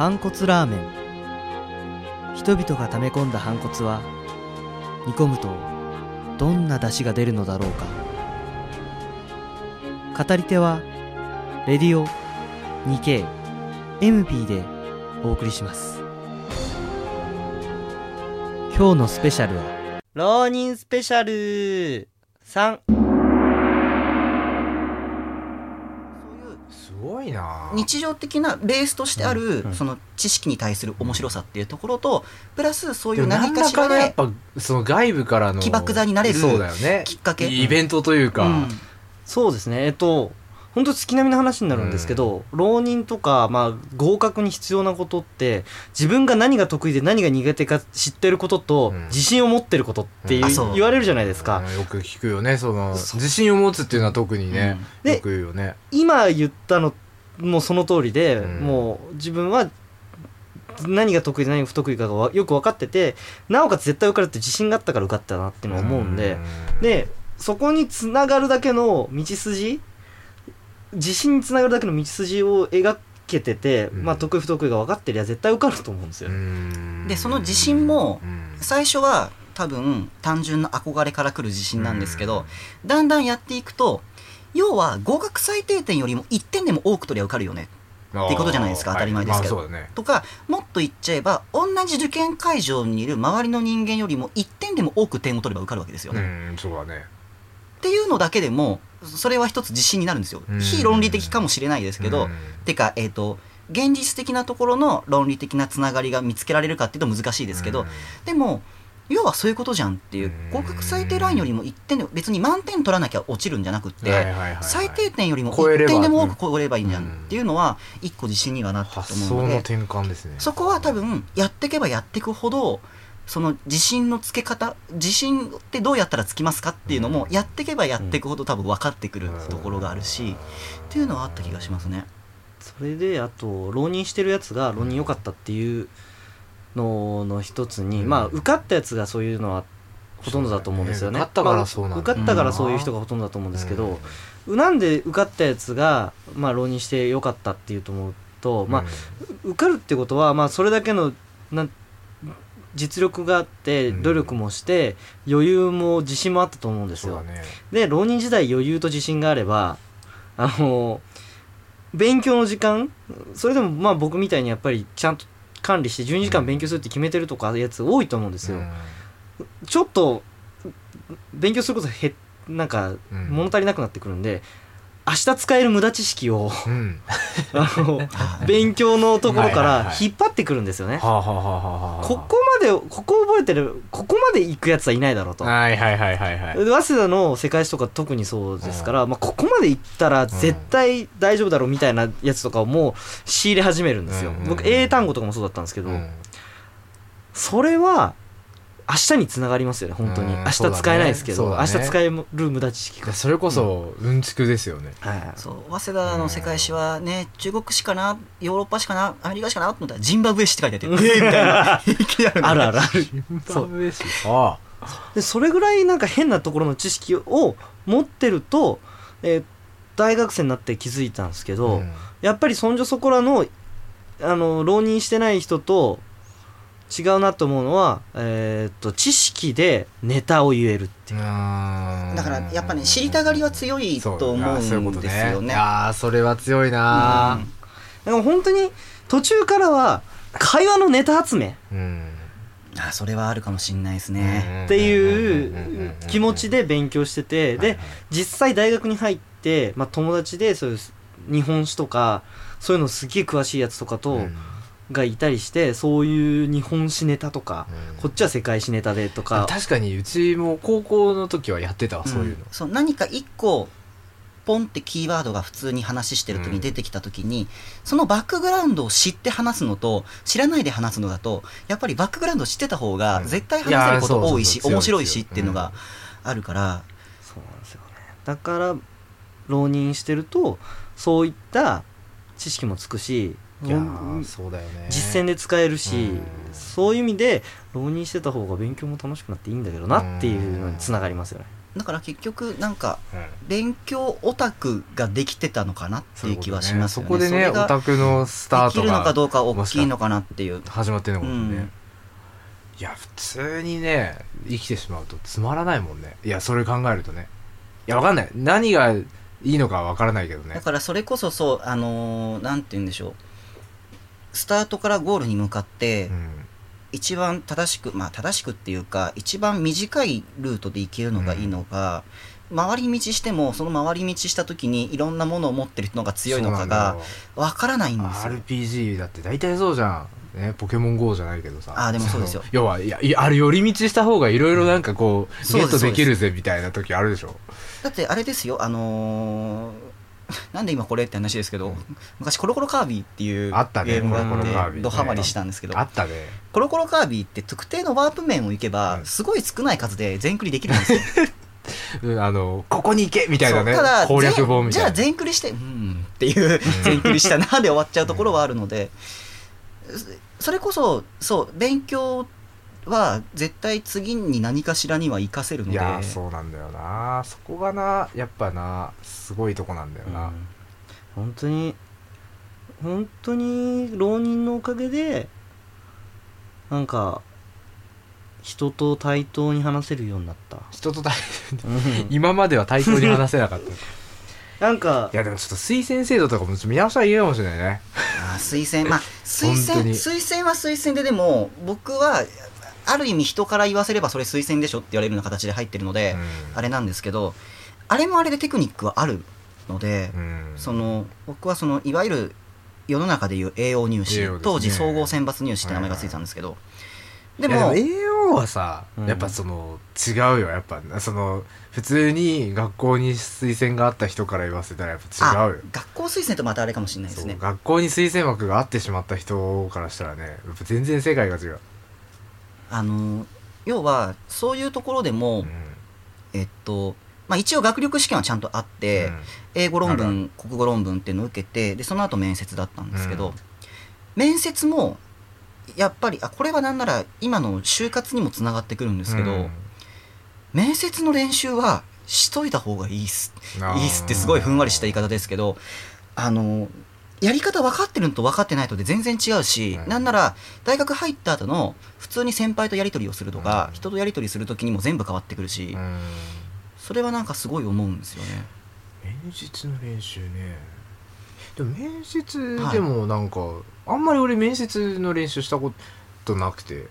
反骨ラーメン。人々が溜め込んだ反骨は煮込むとどんな出汁が出るのだろうか。語り手はレディオ 2KMP でお送りします。今日のスペシャルは浪人スペシャル。3すごいな。日常的なベースとしてある、うんその知識に対する面白さっていうところとプラスそういでうも何かしらでらやっぱその外部からの起爆剤になれるそうだよね。きっかけ。イベントというか、うん。そうですね。えっと本当月並みの話になるんですけど、浪人とか、まあ、合格に必要なことって自分が何が得意で何が苦手か知ってることと、うん。自信を持ってることっていう、うん。言われるじゃないですか、うんよく聞くよねその自信を持つっていうのは特にね、うん。よく言うよね。今言ったのもその通りで、うん。もう自分は何が得意で何が不得意かがわよく分かっててなおかつ絶対受かるって自信があったから受かったなっていうのは思うんで、でそこにつながるだけの道筋自信につながるだけの道筋を描けてて、うん。まあ、得意不得意が分かってりゃ絶対受かると思うんですよ、うん。でその自信もうん。最初は多分単純な憧れから来る自信なんですけど、だんだんやっていくと要は合格最低点よりも1点でも多く取りゃ受かるよね。っていうことじゃないですか当たり前ですけど。はいまあね。とかもっと言っちゃえば同じ受験会場にいる周りの人間よりも1点でも多く点を取れば受かるわけですよ。ね。うんそうだね。っていうのだけでもそれは一つ自信になるんですよ。うん。非論理的かもしれないですけど、うん。てか、えっと現実的なところの論理的なつながりが見つけられるかっていうと難しいですけど、うん。でも要はそういうことじゃんっていううん。合格最低ラインよりも1点で別に満点取らなきゃ落ちるんじゃなくって、最低点よりも1超えれば。点でも多く超えればいいんじゃんうんっていうのは一個自信にはなったと発思うので想の転換ですね。そこは多分やっていけばやっていくほどその自信のつけ方自信ってどうやったらつきますかっていうのもやっていけばやっていくほど多分分かってくるところがあるしっていうのはあった気がしますね。それであと浪人してるやつが浪人良かったっていうのの一つに、うん。まあ受かったやつがそういうのはほとんどだと思うんですよね。ね。受かったからそうなんだ。まあ受かったからそういう人がほとんどだと思うんですけど、うん。なんで受かったやつが、まあ、浪人してよかったっていうと思うと、まあ、受かるってことは、まあ、それだけのなん実力があってうん。努力もして、余裕も自信もあったと思うんですよ。ね。で浪人時代余裕と自信があればあの勉強の時間それでもまあ僕みたいにやっぱりちゃんと管理して12時間勉強するって決めてるとかやつ多いと思うんですよ。ちょっと勉強することへなんかうん。物足りなくなってくるんで明日使える無駄知識をうん。あの勉強のところから引っ張ってくるんですよね。ここまでここ覚えてるここまで行くやつはいないだろうと。はいはいはいはいはい。で早稲田の世界史とか特にそうですから、まあ、ここまで行ったら絶対大丈夫だろうみたいなやつとかをもう仕入れ始めるんですよ、うん。僕英単語とかもそうだったんですけど、うん。それは明日につながりますよね本当に、うん明日使えないですけど、そうだね。明日使える無駄知識が、それこそうん。ちくですよね。はい。そう早稲田の世界史はね中国史かなヨーロッパ史かなアメリカ史かなと思ったらジンバブエ史って書いてあってえーみたいな。あるあるある。そう。あでそれぐらいなんか変なところの知識を持ってると、えー大学生になって気づいたんですけあど、うん。やっぱりそんじょそこらのあの浪人してない人と違うなと思うのは、えーっと知識でネタを言えるっていう、だからやっぱね知りたがりは強いと思うんですよね。いやーそれは強いな。だから本当に途中からは会話のネタ集め。うん。あそれはあるかもしれないですね。っていう気持ちで勉強しててで実際大学に入って、まあ、友達でそういう日本史とかそういうのすげえ詳しいやつとかと、がいたりしてそういう日本史ネタとか、こっちは世界史ネタでとか。確かにうちも高校の時はやってたわそういうの。そう何か一個ポンってキーワードが普通に話してる時に出てきた時に、そのバックグラウンドを知って話すのと知らないで話すのだとやっぱりバックグラウンドを知ってた方がうん。絶対話せること多いし、面白いしっていうのがあるから、そうなんですよね。だから浪人してるとそういった知識もつくしいやそうだよね。実践で使えるし、うん。そういう意味で浪人してた方が勉強も楽しくなっていいんだけどなっていうのにつながりますよね。だから結局なんかうん。勉強オタクができてたのかなっていう気はしますよね。そこでね。れがオタクのスタートできるのかがどうか大きいのかなっていう。始まってんのかもね、うんいや普通にね生きてしまうとつまらないもんね。いやそれ考えるとね。いやわかんない。何がいいのかわからないけどね。だからそれこそそうあのーなんて言うんでしょうスタートからゴールに向かって、うん。一番正しくまあ正しくっていうか一番短いルートで行けるのがいいのか、回り道してもその回り道した時にいろんなものを持ってるのが強いのかがわからないんですよ。RPG だって大体そうじゃん。ね、ポケモン GO じゃないけどさ。あーでもそうですよ。の要はいやあれ寄り道した方がいろいろなんかこう、そうですゲットできるぜみたいな時あるでしょ。だってあれですよあのー なんで今これって話ですけど、うん昔コロコロカービィっていうあったねゲームがあコロコロカってービィね。ドハマりしたんですけどあったね。コロコロカービィって特定のワープ面を行けば、うん。すごい少ない数で全クリできるんですよ。うんあのここに行けみたいなねそうただ攻略本みたいな全じゃあ全クリしてうんっていう全クリしたなで終わっちゃうところはあるので、そそれこそそう勉強は絶対次に何かしらには活かせるので。いやーそうなんだよな。そこがなやっぱなすごいとこなんだよな、うん。本当に本当に浪人のおかげでなんか人と対等に話せるようになった、人と対うん。今までは対等に話せなかった。なんかいやでもちょっと推薦制度とかもちょっと見直したらいいかもしれないね。あー推薦まあ推薦推薦は推薦ででも僕はある意味人から言わせればそれ推薦でしょって言われるような形で入ってるので、うん。あれなんですけどあれもあれでテクニックはあるので、うん。その僕はそのいわゆる世の中でいう栄養入試、ね。当時総合選抜入試って名前がついてたんですけど、でいやも AO はさ、うん。やっぱその違うよやっぱ。その普通に学校に推薦があった人から言わせたらやっぱ違うよ。あ学校推薦とまたあれかもしれないですね。学校に推薦枠があってしまった人からしたらねやっぱ全然世界が違う、あの要はそういうところでも、うん。えっとまあ、一応学力試験はちゃんとあって、うん。英語論あ文国語論文っていうのを受けてでその後面接だったんですけど、うん。面接もやっぱりあこれはなんなら今の就活にもつながってくるんですけど、うん。面接の練習はしといた方がいいっす。いいっすってすごいふんわりした言い方ですけどあのやり方分かってるのと分かってないとで全然違うし、うんなんなら大学入った後の普通に先輩とやり取りをするとか、うん。人とやり取りする時にも全部変わってくるし、うん。それはなんかすごい思うんですよね。面接の練習ね。でも面接でもなんか、あんまり俺面接の練習したことなくて、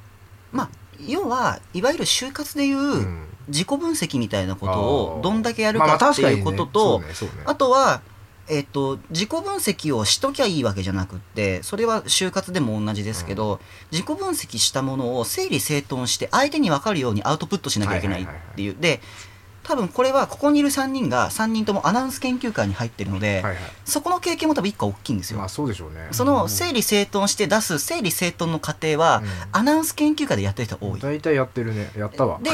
まあ要はいわゆる就活でいう、うん。自己分析みたいなことをどんだけやるかっていうことと、あとは、えっと自己分析をしときゃいいわけじゃなくってそれは就活でも同じですけど、自己分析したものを整理整頓して相手に分かるようにアウトプットしなきゃいけないっていう、で多分これはここにいる3人が3人ともアナウンス研究会に入ってるので、はいはい。そこの経験も多分1個大きいんですよ。まあそうでしょうね。その整理整頓して出す整理整頓の過程は、アナウンス研究会でやってる人多い。大体やってるね。やったわ。で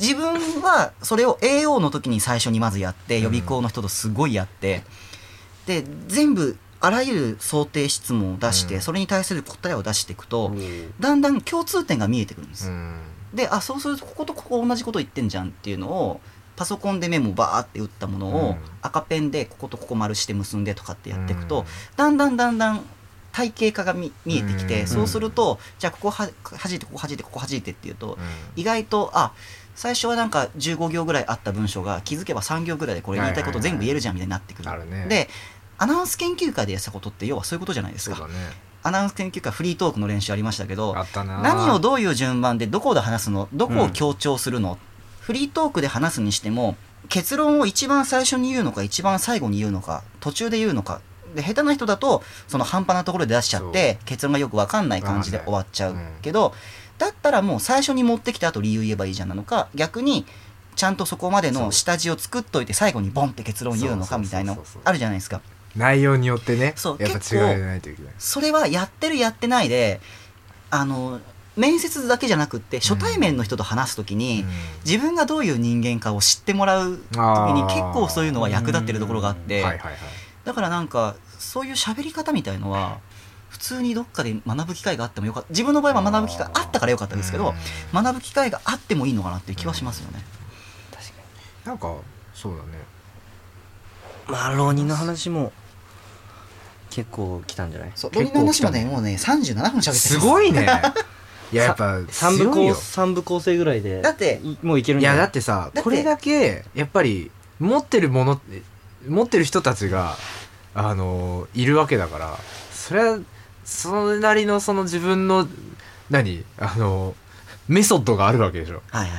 自分はそれを AO の時に最初にまずやってうん予備校の人とすごいやってで全部あらゆる想定質問を出して、うん。それに対する答えを出していくと、うん。だんだん共通点が見えてくるんです、うん。であそうするとこことここ同じこと言ってんじゃんっていうのをパソコンでメモバーって打ったものを、うん。赤ペンでこことここ丸して結んでとかってやっていくと、うん。だんだんだんだん体系化が見見えてきて、うん。そうするとじゃあここは弾いてここ弾いてここ弾いてっていうと、うん。意外とあ最初はなんか15行ぐらいあった文章が気づけば3行ぐらいでこれ言いたいこと全部言えるじゃんみたいになってくる、あるね。でアナウンス研究会でやってたことって要はそういうことじゃないですか。ね。アナウンス研究会フリートークの練習ありましたけど何をどういう順番でどこで話すのどこを強調するの、フリートークで話すにしても結論を一番最初に言うのか一番最後に言うのか途中で言うのか。で下手な人だとその半端なところで出しちゃって結論がよく分かんない感じで終わっちゃうわかんないうん。けど、だったらもう最初に持ってきた後理由言えばいいじゃんなのか。逆にちゃんとそこまでの下地を作っといて最後にボンって結論言うのかみたいなあるじゃないですか内容によってねそうやっぱ違いないといけない。それはやってるやってないであの面接だけじゃなくって初対面の人と話す時に、自分がどういう人間かを知ってもらう時に結構そういうのは役立ってるところがあって、だからなんかそういう喋り方みたいのは普通にどっかで学ぶ機会があってもよかった。自分の場合は学ぶ機会あったからよかったですけど学ぶ機会があってもいいのかなっていう気はしますよね。確かなんかそうだね。まあ浪人の話も結構来たんじゃない？そう浪人の話もねもうね37分喋ってます。すごいね。いややっぱ三部強いよ。構三部構成ぐらいでだっていもういけるんいやじゃない？だってさってこれだけやっぱり持ってるものって持ってる人たちがあのいるわけだからそれはそれなりのその自分の何？あのメソッドがあるわけでしょ。はいはい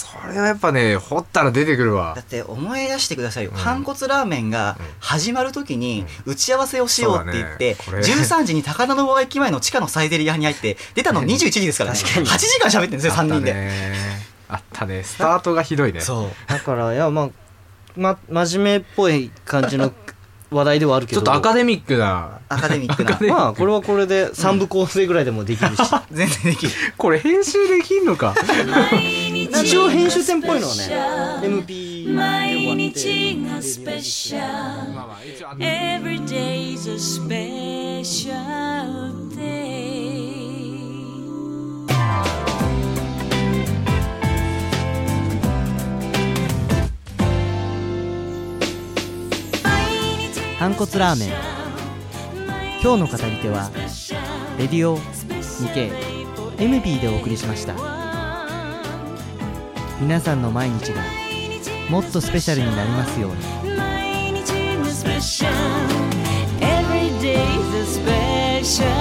それはやっぱね掘ったら出てくるわ。だって思い出してくださいよ、うん。反骨ラーメンがうん。始まる時に打ち合わせをしようって言って、そうだね。これ13時に高田馬場駅前の地下のサイゼリアに入って出たの21時ですからね。確かに。8時間喋ってるんですよ3人で、あったね。スタートがひどいね。そう。だからいやまあま真面目っぽい感じの話題ではあるけど。ちょっとアカデミックな。アカデミックな。まあこれはこれで三部構成ぐらいでもできるし。全然できる。これ編集できんのか一応編集点っぽいのはね MP で終わ毎って反骨ラーメン。今日の語り手はレディオニケ MB でお送りしました皆さんの毎日がもっとスペシャルになりますように。毎日がスペシャル。Every day is special